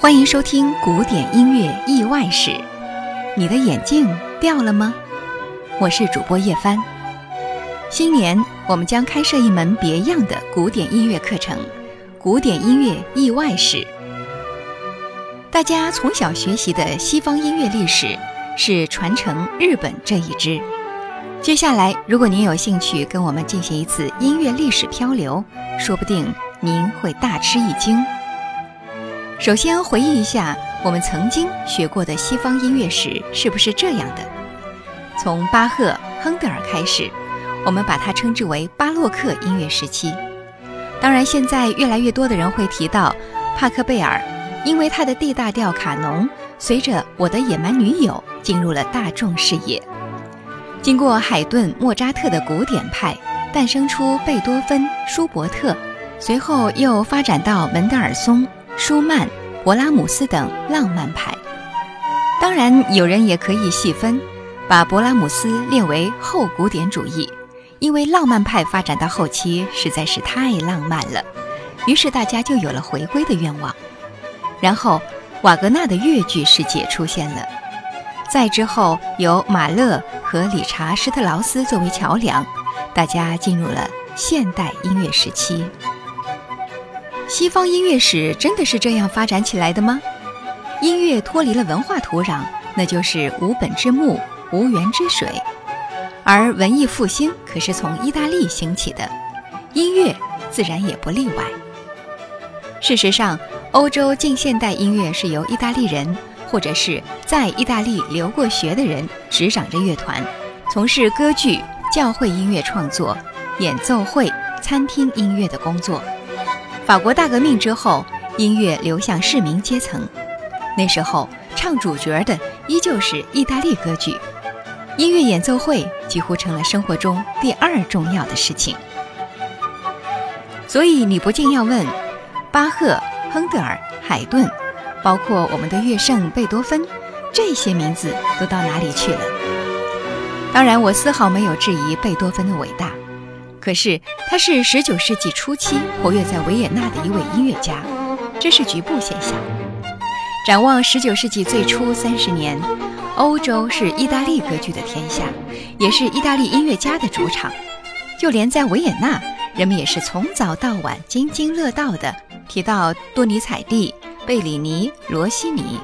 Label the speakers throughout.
Speaker 1: 欢迎收听古典音乐意外史。你的眼镜掉了吗？我是主播叶帆。新年我们将开设一门别样的古典音乐课程——古典音乐意外史。大家从小学习的西方音乐历史是传承日本这一支。接下来，如果您有兴趣跟我们进行一次音乐历史漂流，说不定您会大吃一惊。首先回忆一下我们曾经学过的西方音乐史是不是这样的？从巴赫、亨德尔开始，我们把它称之为巴洛克音乐时期。当然，现在越来越多的人会提到帕克贝尔，因为他的 D 大调卡农随着《我的野蛮女友》进入了大众视野。经过海顿、莫扎特的古典派，诞生出贝多芬、舒伯特，随后又发展到门德尔松。舒曼、勃拉姆斯等浪漫派，当然有人也可以细分，把勃拉姆斯列为后古典主义，因为浪漫派发展到后期实在是太浪漫了，于是大家就有了回归的愿望。然后瓦格纳的越剧世界出现了，再之后由马勒和理查施特劳斯作为桥梁，大家进入了现代音乐时期。西方音乐史真的是这样发展起来的吗？音乐脱离了文化土壤，那就是无本之木，无源之水。而文艺复兴可是从意大利兴起的，音乐自然也不例外。事实上，欧洲近现代音乐是由意大利人或者是在意大利留过学的人执掌着乐团，从事歌剧、教会音乐创作、演奏会、餐厅音乐的工作。法国大革命之后，音乐流向市民阶层。那时候唱主角的依旧是意大利歌剧，音乐演奏会几乎成了生活中第二重要的事情。所以你不禁要问：巴赫、亨德尔、海顿，包括我们的乐圣贝多芬，这些名字都到哪里去了？当然，我丝毫没有质疑贝多芬的伟大。可是他是19世纪初期活跃在维也纳的一位音乐家，这是局部现象。展望19世纪最初三十年，欧洲是意大利歌剧的天下，也是意大利音乐家的主场。就连在维也纳，人们也是从早到晚津津乐道的提到多尼采蒂、贝里尼、罗西尼，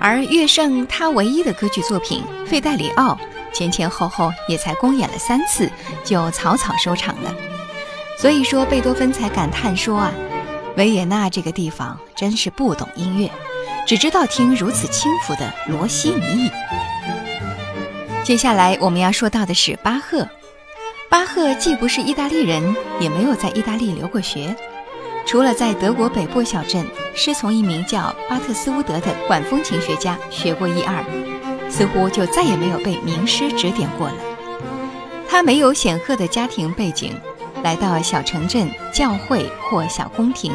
Speaker 1: 而乐圣他唯一的歌剧作品《费戴里奥》。前前后后也才公演了三次，就草草收场了。所以说，贝多芬才感叹说啊：“维也纳这个地方真是不懂音乐，只知道听如此轻浮的罗西尼。”接下来我们要说到的是巴赫。巴赫既不是意大利人，也没有在意大利留过学，除了在德国北部小镇师从一名叫巴特斯乌德的管风琴学家学过一二。似乎就再也没有被名师指点过了。他没有显赫的家庭背景，来到小城镇教会或小宫廷，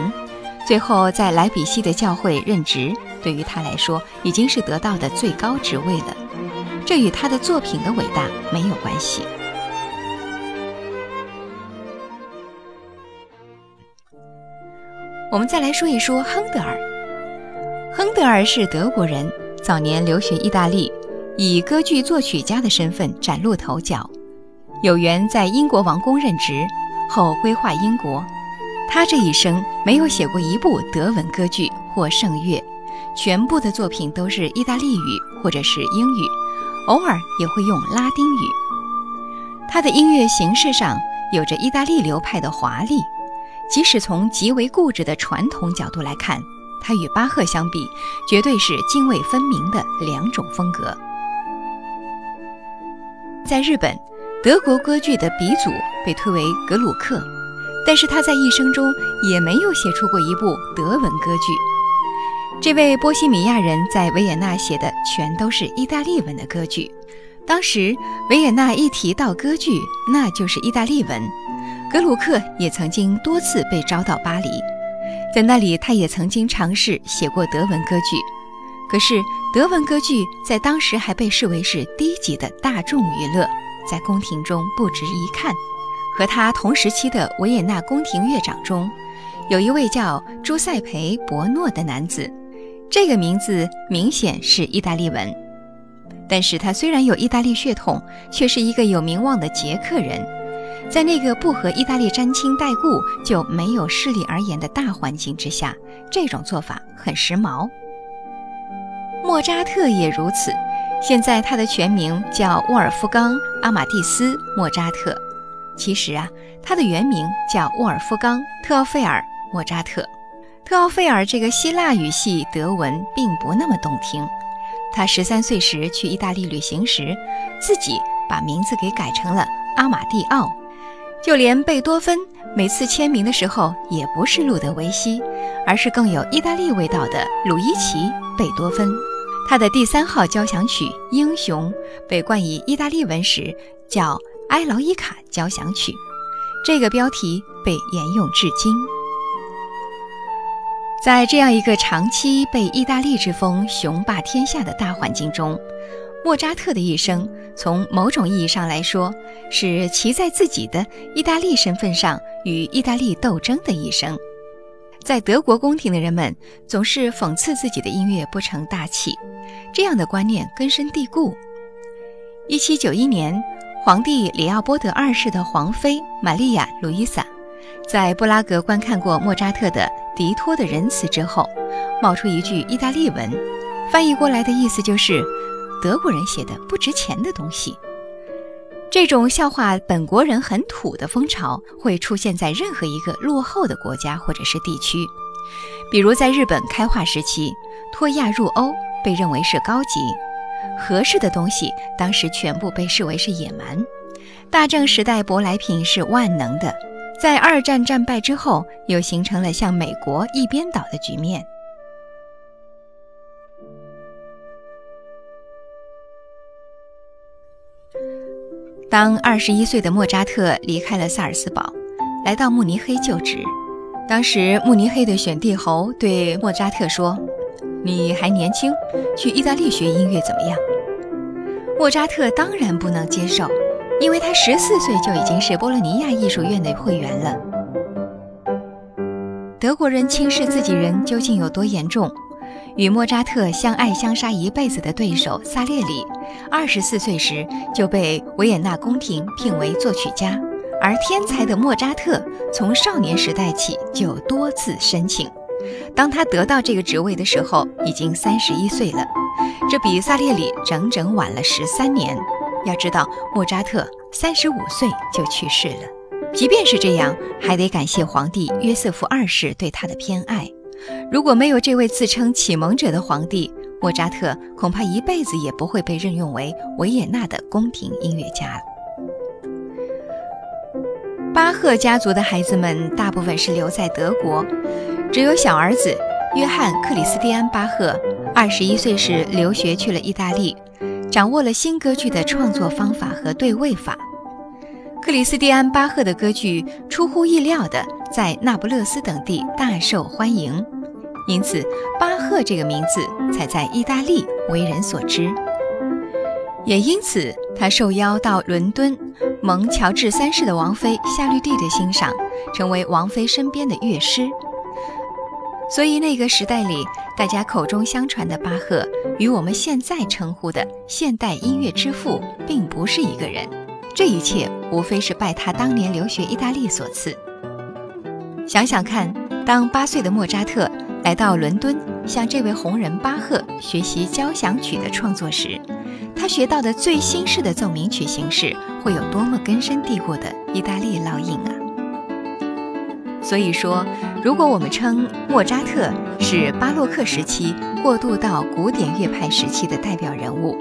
Speaker 1: 最后在莱比锡的教会任职，对于他来说已经是得到的最高职位了。这与他的作品的伟大没有关系。我们再来说一说亨德尔。亨德尔是德国人，早年留学意大利。以歌剧作曲家的身份崭露头角，有缘在英国王宫任职，后归化英国。他这一生没有写过一部德文歌剧或圣乐，全部的作品都是意大利语或者是英语，偶尔也会用拉丁语。他的音乐形式上有着意大利流派的华丽，即使从极为固执的传统角度来看，他与巴赫相比，绝对是泾渭分明的两种风格。在日本，德国歌剧的鼻祖被推为格鲁克。但是他在一生中也没有写出过一部德文歌剧。这位波西米亚人在维也纳写的全都是意大利文的歌剧。当时维也纳一提到歌剧，那就是意大利文。格鲁克也曾经多次被招到巴黎，在那里他也曾经尝试写过德文歌剧。可是德文歌剧在当时还被视为是低级的大众娱乐，在宫廷中不值一看。和他同时期的维也纳宫廷乐长中，有一位叫朱塞培·博诺的男子，这个名字明显是意大利文。但是他虽然有意大利血统，却是一个有名望的捷克人，在那个不和意大利沾亲带故就没有势力而言的大环境之下，这种做法很时髦。莫扎特也如此，现在他的全名叫沃尔夫冈·阿马蒂斯·莫扎特，其实啊，他的原名叫沃尔夫冈·特奥费尔·莫扎特。特奥费尔这个希腊语系德文并不那么动听。他十三岁时去意大利旅行时，自己把名字给改成了阿马蒂奥。就连贝多芬每次签名的时候，也不是路德维希，而是更有意大利味道的鲁伊奇·贝多芬。他的第三号交响曲《英雄》被冠以意大利文时叫埃劳伊卡交响曲，这个标题被沿用至今。在这样一个长期被意大利之风雄霸天下的大环境中，莫扎特的一生，从某种意义上来说，是骑在自己的意大利身份上与意大利斗争的一生。在德国宫廷的人们总是讽刺自己的音乐不成大器，这样的观念根深蒂固。一七九一年，皇帝里奥波德二世的皇妃玛丽亚·路易萨，在布拉格观看过莫扎特的。迪托的仁慈之后，冒出一句意大利文，翻译过来的意思就是“德国人写的不值钱的东西”。这种笑话本国人很土的风潮会出现在任何一个落后的国家或者是地区，比如在日本开化时期，脱亚入欧被认为是高级、合适的东西，当时全部被视为是野蛮；大正时代舶来品是万能的。在二战战败之后，又形成了向美国一边倒的局面。当二十一岁的莫扎特离开了萨尔斯堡，来到慕尼黑就职，当时慕尼黑的选帝侯对莫扎特说：“你还年轻，去意大利学音乐怎么样？”莫扎特当然不能接受。因为他十四岁就已经是波洛尼亚艺术院的会员了。德国人轻视自己人究竟有多严重？与莫扎特相爱相杀一辈子的对手萨列里，二十四岁时就被维也纳宫廷聘为作曲家，而天才的莫扎特从少年时代起就多次申请。当他得到这个职位的时候，已经三十一岁了，这比萨列里整整晚了十三年。要知道，莫扎特三十五岁就去世了。即便是这样，还得感谢皇帝约瑟夫二世对他的偏爱。如果没有这位自称启蒙者的皇帝，莫扎特恐怕一辈子也不会被任用为维也纳的宫廷音乐家。巴赫家族的孩子们大部分是留在德国，只有小儿子约翰·克里斯蒂安·巴赫，二十一岁时留学去了意大利。掌握了新歌剧的创作方法和对位法，克里斯蒂安·巴赫的歌剧出乎意料的在那不勒斯等地大受欢迎，因此巴赫这个名字才在意大利为人所知。也因此，他受邀到伦敦，蒙乔治三世的王妃夏绿蒂的欣赏，成为王妃身边的乐师。所以那个时代里，大家口中相传的巴赫，与我们现在称呼的现代音乐之父，并不是一个人。这一切无非是拜他当年留学意大利所赐。想想看，当八岁的莫扎特来到伦敦，向这位红人巴赫学习交响曲的创作时，他学到的最新式的奏鸣曲形式，会有多么根深蒂固的意大利烙印啊！所以说，如果我们称莫扎特是巴洛克时期过渡到古典乐派时期的代表人物，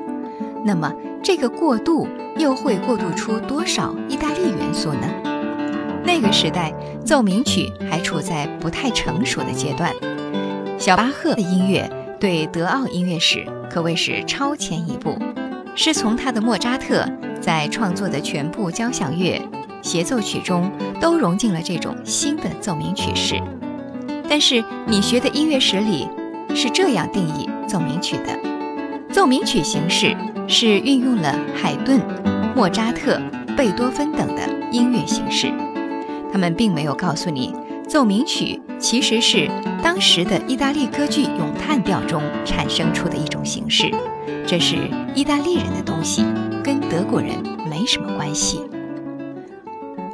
Speaker 1: 那么这个过渡又会过渡出多少意大利元素呢？那个时代奏鸣曲还处在不太成熟的阶段。小巴赫的音乐对德奥音乐史可谓是超前一步，是从他的莫扎特在创作的全部交响乐协奏曲中都融进了这种新的奏鸣曲式。但是你学的音乐史里是这样定义奏鸣曲的：奏鸣曲形式是运用了海顿、莫扎特、贝多芬等的音乐形式。他们并没有告诉你，奏鸣曲其实是当时的意大利歌剧咏叹调中产生出的一种形式，这是意大利人的东西，跟德国人没什么关系。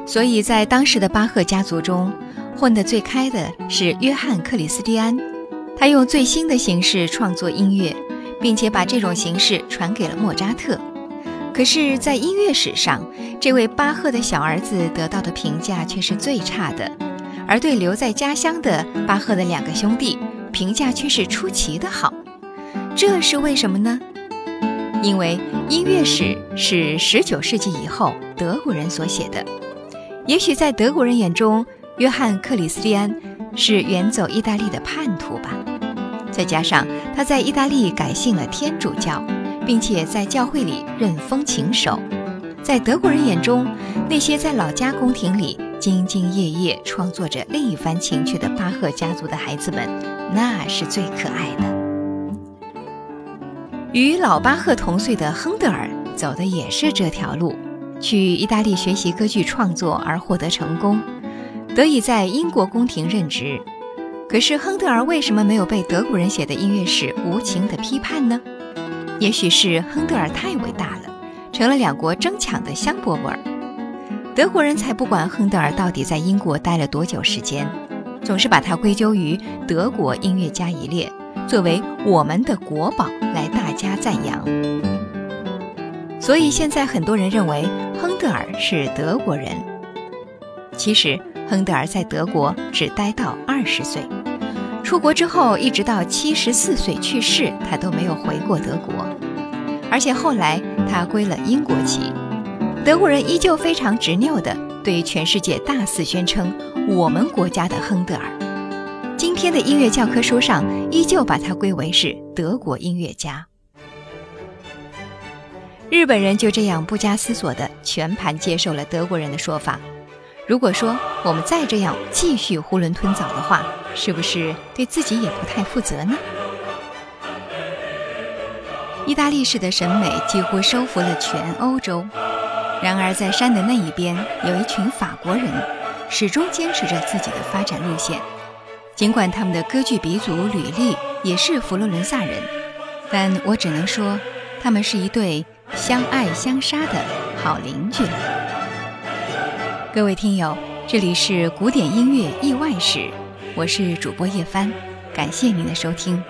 Speaker 1: 所以在当时的巴赫家族中，混得最开的是约翰·克里斯蒂安，他用最新的形式创作音乐，并且把这种形式传给了莫扎特。可是，在音乐史上，这位巴赫的小儿子得到的评价却是最差的，而对留在家乡的巴赫的两个兄弟，评价却是出奇的好。这是为什么呢？因为音乐史是19世纪以后德国人所写的，也许在德国人眼中，约翰·克里斯蒂安是远走意大利的叛徒吧。再加上他在意大利改信了天主教。并且在教会里任风琴手，在德国人眼中，那些在老家宫廷里兢兢业业创作着另一番情趣的巴赫家族的孩子们，那是最可爱的。与老巴赫同岁的亨德尔走的也是这条路，去意大利学习歌剧创作而获得成功，得以在英国宫廷任职。可是亨德尔为什么没有被德国人写的音乐史无情的批判呢？也许是亨德尔太伟大了，成了两国争抢的香饽饽儿。德国人才不管亨德尔到底在英国待了多久时间，总是把他归咎于德国音乐家一列，作为我们的国宝来大加赞扬。所以现在很多人认为亨德尔是德国人。其实亨德尔在德国只待到二十岁。出国之后，一直到七十四岁去世，他都没有回过德国。而且后来他归了英国籍，德国人依旧非常执拗地对全世界大肆宣称我们国家的亨德尔。今天的音乐教科书上依旧把他归为是德国音乐家。日本人就这样不加思索地全盘接受了德国人的说法。如果说我们再这样继续囫囵吞枣的话，是不是对自己也不太负责呢？意大利式的审美几乎收服了全欧洲，然而在山的那一边，有一群法国人，始终坚持着自己的发展路线。尽管他们的歌剧鼻祖吕利也是佛罗伦萨人，但我只能说，他们是一对相爱相杀的好邻居。各位听友，这里是古典音乐意外史，我是主播叶帆，感谢您的收听。